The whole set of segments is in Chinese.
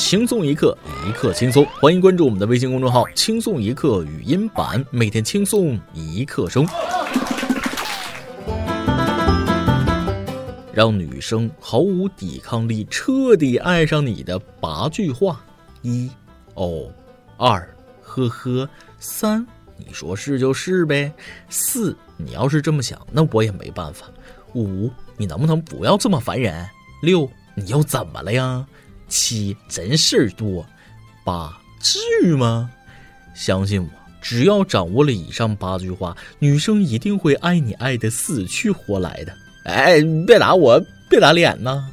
轻松一刻，一刻轻松。欢迎关注我们的微信公众号“轻松一刻语音版”，每天轻松一刻钟，让女生毫无抵抗力，彻底爱上你的八句话：一，哦，二，呵呵，三，你说是就是呗。四，你要是这么想，那我也没办法。五，你能不能不要这么烦人？六，你又怎么了呀？七，真事儿多。八，至于吗？相信我，只要掌握了以上八句话，女生一定会爱你爱的死去活来的。哎，别打我，别打脸呐！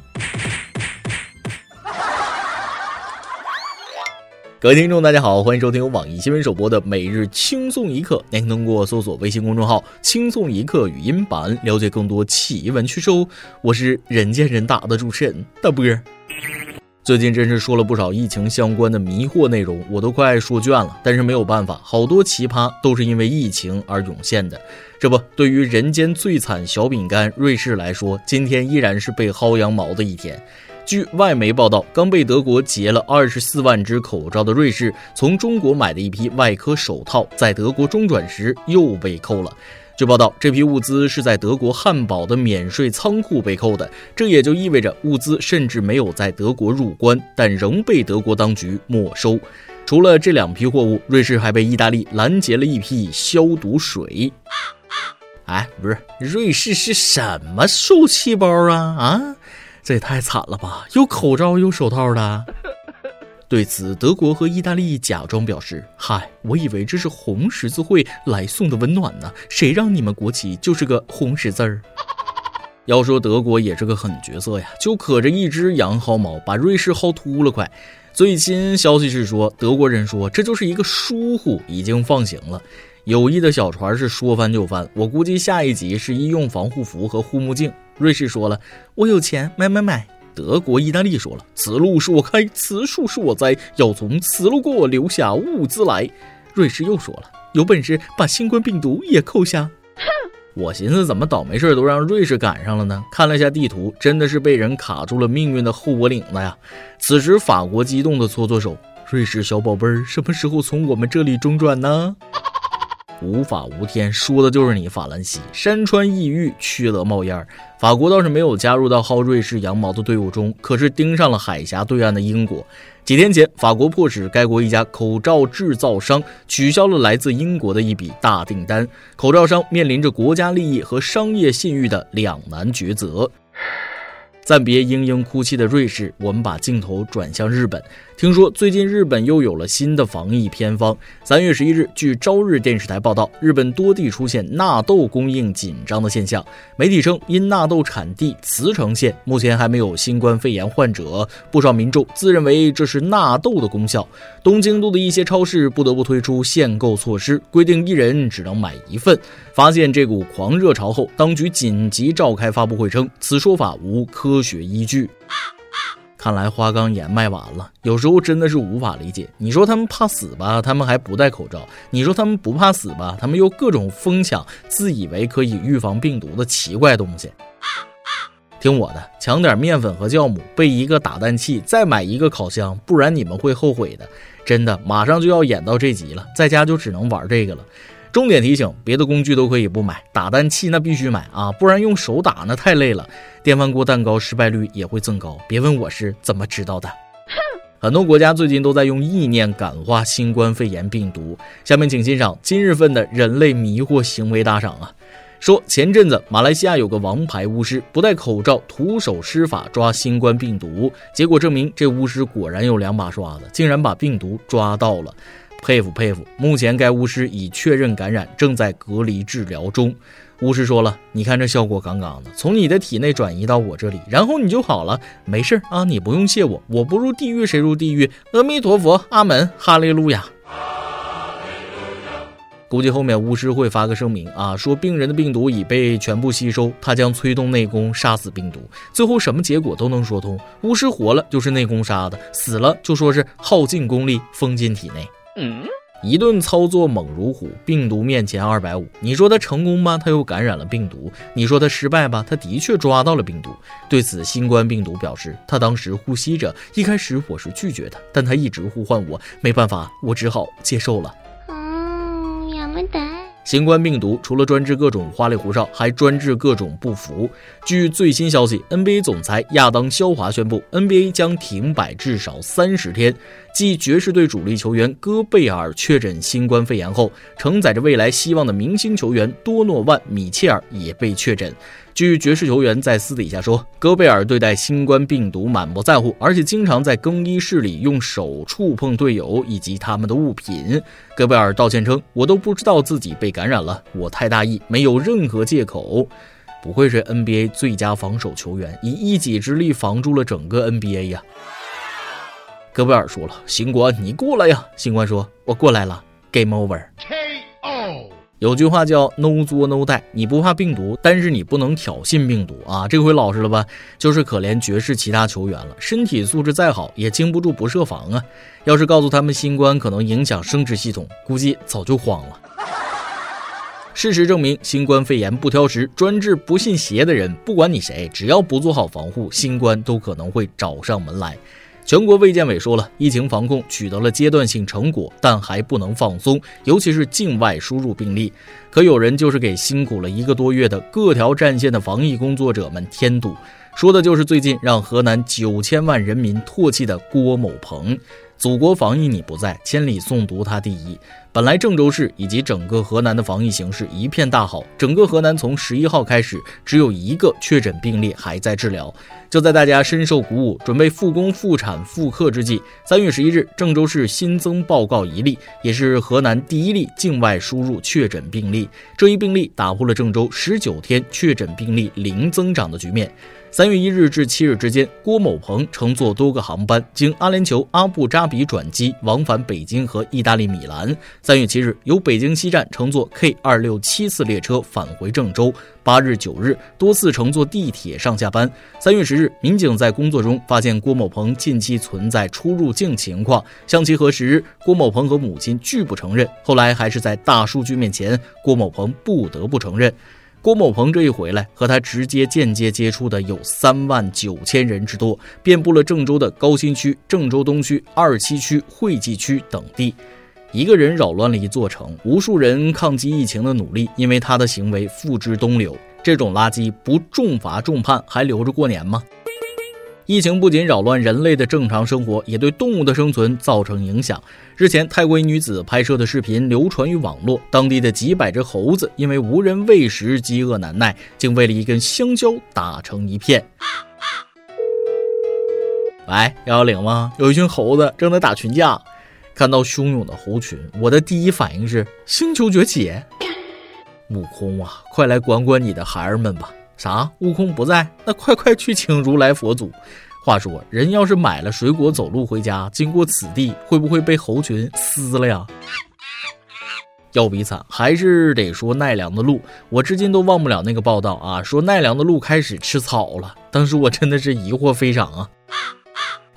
各位听众，大家好，欢迎收听网易新闻首播的每日轻松一刻。您可以通过搜索微信公众号“轻松一刻”语音版了解更多奇闻趣事哦。我是人见人打的主持人大波。最近真是说了不少疫情相关的迷惑内容，我都快说倦了。但是没有办法，好多奇葩都是因为疫情而涌现的。这不，对于人间最惨小饼干瑞士来说，今天依然是被薅羊毛的一天。据外媒报道，刚被德国截了二十四万只口罩的瑞士，从中国买的一批外科手套，在德国中转时又被扣了。据报道，这批物资是在德国汉堡的免税仓库被扣的，这也就意味着物资甚至没有在德国入关，但仍被德国当局没收。除了这两批货物，瑞士还被意大利拦截了一批消毒水。哎，不是，瑞士是什么受气包啊？啊？这也太惨了吧！有口罩有手套的。对此，德国和意大利假装表示：“嗨，我以为这是红十字会来送的温暖呢，谁让你们国旗就是个红十字儿？”要说德国也是个狠角色呀，就可着一只羊薅毛，把瑞士薅秃了快。最新消息是说，德国人说这就是一个疏忽，已经放行了。有意的小船是说翻就翻，我估计下一集是医用防护服和护目镜。瑞士说了：“我有钱，买买买。”德国、意大利说了：“此路是我开，此树是我栽，要从此路过，留下物资来。”瑞士又说了：“有本事把新冠病毒也扣下。”哼！我寻思怎么倒霉事都让瑞士赶上了呢？看了一下地图，真的是被人卡住了命运的后脖领子呀！此时法国激动的搓搓手：“瑞士小宝贝儿，什么时候从我们这里中转呢？”无法无天，说的就是你法兰西。山川异域，缺德冒烟儿。法国倒是没有加入到薅瑞士羊毛的队伍中，可是盯上了海峡对岸的英国。几天前，法国迫使该国一家口罩制造商取消了来自英国的一笔大订单。口罩商面临着国家利益和商业信誉的两难抉择。暂别嘤嘤哭泣的瑞士，我们把镜头转向日本。听说最近日本又有了新的防疫偏方。三月十一日，据朝日电视台报道，日本多地出现纳豆供应紧张的现象。媒体称，因纳豆产地茨城县目前还没有新冠肺炎患者，不少民众自认为这是纳豆的功效。东京都的一些超市不得不推出限购措施，规定一人只能买一份。发现这股狂热潮后，当局紧急召开发布会称，此说法无科学依据。看来花岗岩卖完了，有时候真的是无法理解。你说他们怕死吧，他们还不戴口罩；你说他们不怕死吧，他们又各种疯抢，自以为可以预防病毒的奇怪东西。听我的，抢点面粉和酵母，备一个打蛋器，再买一个烤箱，不然你们会后悔的。真的，马上就要演到这集了，在家就只能玩这个了。重点提醒：别的工具都可以不买，打蛋器那必须买啊，不然用手打那太累了。电饭锅蛋糕失败率也会增高，别问我是怎么知道的。很多国家最近都在用意念感化新冠肺炎病毒。下面请欣赏今日份的人类迷惑行为大赏啊！说前阵子马来西亚有个王牌巫师不戴口罩徒手施法抓新冠病毒，结果证明这巫师果然有两把刷子，竟然把病毒抓到了。佩服佩服！目前该巫师已确认感染，正在隔离治疗中。巫师说了：“你看这效果杠杠的，从你的体内转移到我这里，然后你就好了。没事啊，你不用谢我，我不入地狱谁入地狱？阿弥陀佛，阿门，哈利路亚。”估计后面巫师会发个声明啊，说病人的病毒已被全部吸收，他将催动内功杀死病毒，最后什么结果都能说通。巫师活了就是内功杀的，死了就说是耗尽功力封进体内。一顿操作猛如虎，病毒面前二百五。你说他成功吗，他又感染了病毒；你说他失败吧，他的确抓到了病毒。对此，新冠病毒表示，他当时呼吸着，一开始我是拒绝的，但他一直呼唤我，没办法，我只好接受了。新冠病毒除了专治各种花里胡哨，还专治各种不服。据最新消息，NBA 总裁亚当肖华宣布，NBA 将停摆至少三十天。继爵士队主力球员戈贝尔确诊新冠肺炎后，承载着未来希望的明星球员多诺万·米切尔也被确诊。据爵士球员在私底下说，戈贝尔对待新冠病毒满不在乎，而且经常在更衣室里用手触碰队友以及他们的物品。戈贝尔道歉称：“我都不知道自己被感染了，我太大意，没有任何借口。”不愧是 NBA 最佳防守球员，以一己之力防住了整个 NBA 呀。戈贝尔说了：“新冠，你过来呀！”新冠说：“我过来了。”Game over。有句话叫 “No 作 No die”，你不怕病毒，但是你不能挑衅病毒啊！这回老实了吧？就是可怜爵士其他球员了，身体素质再好，也经不住不设防啊！要是告诉他们新冠可能影响生殖系统，估计早就慌了。事实证明，新冠肺炎不挑食，专治不信邪的人。不管你谁，只要不做好防护，新冠都可能会找上门来。全国卫健委说了，疫情防控取得了阶段性成果，但还不能放松，尤其是境外输入病例。可有人就是给辛苦了一个多月的各条战线的防疫工作者们添堵，说的就是最近让河南九千万人民唾弃的郭某鹏。祖国防疫你不在，千里送毒他第一。本来郑州市以及整个河南的防疫形势一片大好，整个河南从十一号开始只有一个确诊病例还在治疗。就在大家深受鼓舞，准备复工复产复课之际，三月十一日，郑州市新增报告一例，也是河南第一例境外输入确诊病例。这一病例打破了郑州十九天确诊病例零增长的局面。三月一日至七日之间，郭某鹏乘坐多个航班，经阿联酋阿布扎比转机往返北京和意大利米兰。三月七日，由北京西站乘坐 K 二六七次列车返回郑州。八日、九日多次乘坐地铁上下班。三月十日，民警在工作中发现郭某鹏近期存在出入境情况，向其核实，郭某鹏和母亲拒不承认。后来还是在大数据面前，郭某鹏不得不承认。郭某鹏这一回来，和他直接、间接接触的有三万九千人之多，遍布了郑州的高新区、郑州东区、二七区、惠济区等地。一个人扰乱了一座城，无数人抗击疫情的努力，因为他的行为付之东流。这种垃圾不重罚重判，还留着过年吗？疫情不仅扰乱人类的正常生活，也对动物的生存造成影响。日前，泰国一女子拍摄的视频流传于网络，当地的几百只猴子因为无人喂食，饥饿难耐，竟为了一根香蕉打成一片。喂，幺幺零吗？有一群猴子正在打群架。看到汹涌的猴群，我的第一反应是星球崛起。悟空啊，快来管管你的孩儿们吧。啥？悟空不在？那快快去请如来佛祖。话说，人要是买了水果走路回家，经过此地，会不会被猴群撕了呀？要比惨，还是得说奈良的鹿。我至今都忘不了那个报道啊，说奈良的鹿开始吃草了。当时我真的是疑惑非常啊。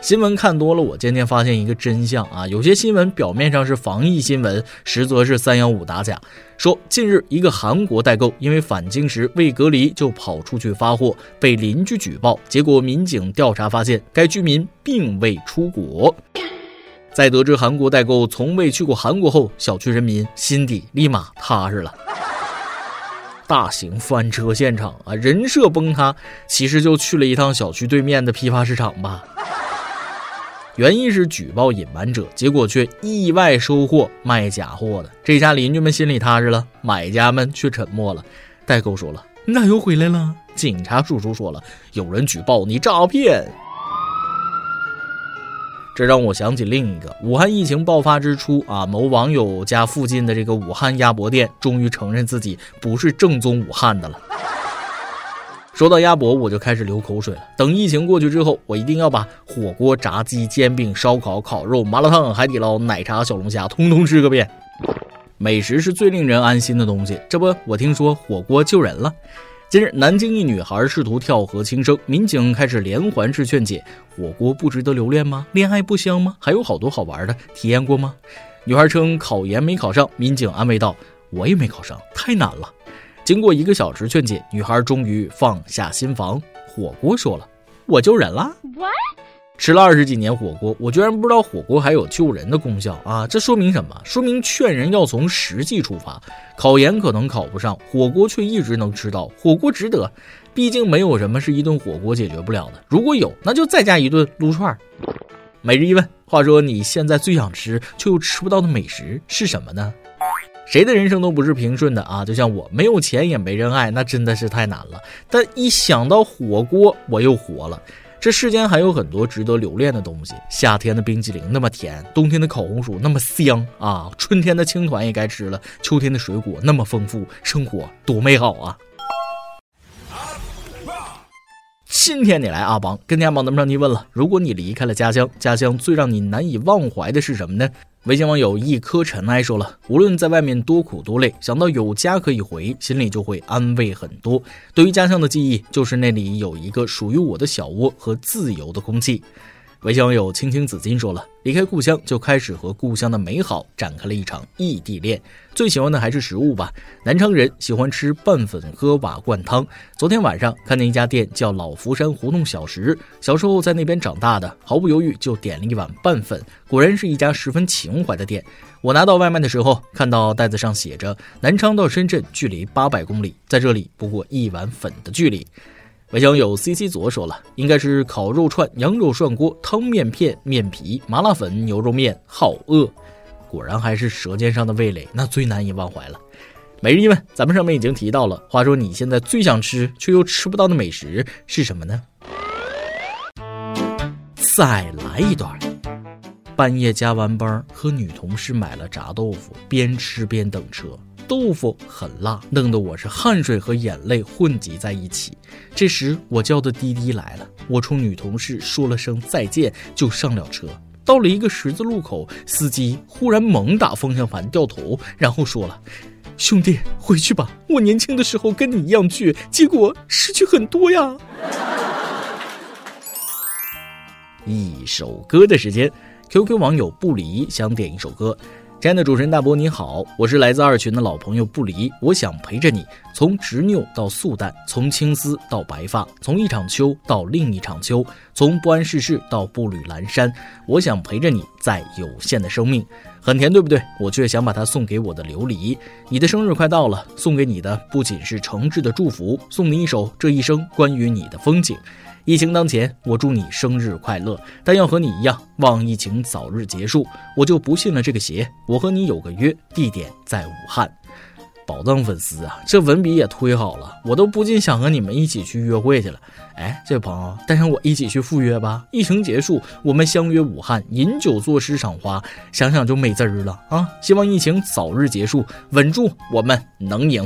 新闻看多了，我渐渐发现一个真相啊，有些新闻表面上是防疫新闻，实则是三幺五打假。说近日一个韩国代购因为返京时未隔离就跑出去发货，被邻居举报，结果民警调查发现该居民并未出国。在得知韩国代购从未去过韩国后，小区人民心底立马踏实了。大型翻车现场啊，人设崩塌，其实就去了一趟小区对面的批发市场吧。原意是举报隐瞒者，结果却意外收获卖假货的。这下邻居们心里踏实了，买家们却沉默了。代购说了：“那又回来了。”警察叔叔说了：“有人举报你诈骗。”这让我想起另一个武汉疫情爆发之初啊，某网友家附近的这个武汉鸭脖店终于承认自己不是正宗武汉的了。说到鸭脖，我就开始流口水了。等疫情过去之后，我一定要把火锅、炸鸡、煎饼、烧烤、烤肉、麻辣烫、海底捞、奶茶、小龙虾通通吃个遍。美食是最令人安心的东西。这不，我听说火锅救人了。近日，南京一女孩试图跳河轻生，民警开始连环式劝解：火锅不值得留恋吗？恋爱不香吗？还有好多好玩的，体验过吗？女孩称考研没考上，民警安慰道：“我也没考上，太难了。”经过一个小时劝解，女孩终于放下心防。火锅说了：“我救人了。”吃了二十几年火锅，我居然不知道火锅还有救人的功效啊！这说明什么？说明劝人要从实际出发。考研可能考不上，火锅却一直能吃到，火锅值得。毕竟没有什么是一顿火锅解决不了的。如果有，那就再加一顿撸串。每日一问：话说你现在最想吃却又吃不到的美食是什么呢？谁的人生都不是平顺的啊！就像我没有钱也没人爱，那真的是太难了。但一想到火锅，我又活了。这世间还有很多值得留恋的东西。夏天的冰激凌那么甜，冬天的烤红薯那么香啊，春天的青团也该吃了，秋天的水果那么丰富，生活多美好啊！今天你来阿邦跟天阿邦咱们上提问了：如果你离开了家乡，家乡最让你难以忘怀的是什么呢？微信网友一颗尘埃说了：“无论在外面多苦多累，想到有家可以回，心里就会安慰很多。对于家乡的记忆，就是那里有一个属于我的小窝和自由的空气。”微信网友青青紫金说了：“离开故乡，就开始和故乡的美好展开了一场异地恋。最喜欢的还是食物吧。南昌人喜欢吃拌粉，喝瓦罐汤。昨天晚上看见一家店叫老福山胡同小食，小时候在那边长大的，毫不犹豫就点了一碗拌粉。果然是一家十分情怀的店。我拿到外卖的时候，看到袋子上写着南昌到深圳距离八百公里，在这里不过一碗粉的距离。”微信有 C C 左说了，应该是烤肉串、羊肉涮锅、汤面片、面皮、麻辣粉、牛肉面，好饿。果然还是舌尖上的味蕾，那最难以忘怀了。每日一问，咱们上面已经提到了。话说你现在最想吃却又吃不到的美食是什么呢？再来一段。半夜加完班，和女同事买了炸豆腐，边吃边等车。豆腐很辣，弄得我是汗水和眼泪混集在一起。这时我叫的滴滴来了，我冲女同事说了声再见，就上了车。到了一个十字路口，司机忽然猛打方向盘，掉头，然后说了：“兄弟，回去吧，我年轻的时候跟你一样倔，结果失去很多呀。”一首歌的时间，QQ 网友不离想点一首歌。亲爱的主持人大伯，你好，我是来自二群的老朋友不离，我想陪着你，从执拗到素淡，从青丝到白发，从一场秋到另一场秋，从不谙世事到步履阑珊，我想陪着你，在有限的生命，很甜，对不对？我却想把它送给我的琉璃。你的生日快到了，送给你的不仅是诚挚的祝福，送你一首这一生关于你的风景。疫情当前，我祝你生日快乐，但要和你一样，望疫情早日结束。我就不信了这个邪。我和你有个约，地点在武汉。宝藏粉丝啊，这文笔也忒好了，我都不禁想和你们一起去约会去了。哎，这位朋友，带上我一起去赴约吧。疫情结束，我们相约武汉，饮酒作诗赏花，想想就美滋儿了啊！希望疫情早日结束，稳住，我们能赢。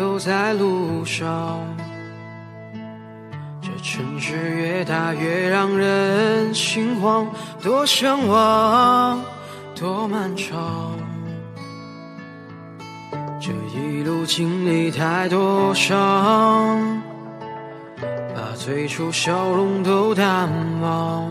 走在路上，这城市越大越让人心慌，多向往，多漫长。这一路经历太多伤，把最初笑容都淡忘。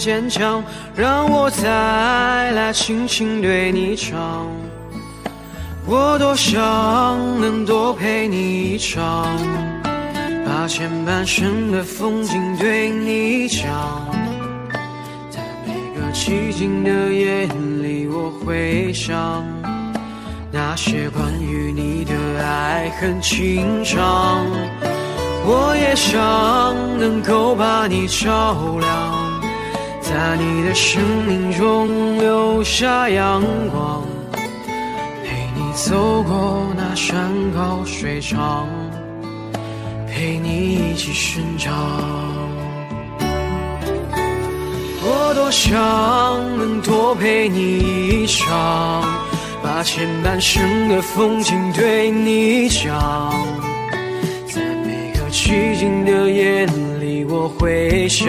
坚强，让我再来轻轻对你唱。我多想能多陪你一场，把前半生的风景对你讲，在每个寂静的夜里。我回想那些关于你的爱恨情长，我也想能够把你照亮，在你的生命中留下阳光，陪你走过那山高水长，陪你一起生长。我多想能多陪你一场，把前半生的风景对你讲，在每个寂静的夜里，我会想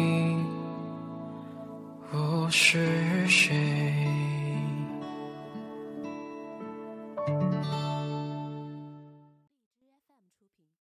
是谁？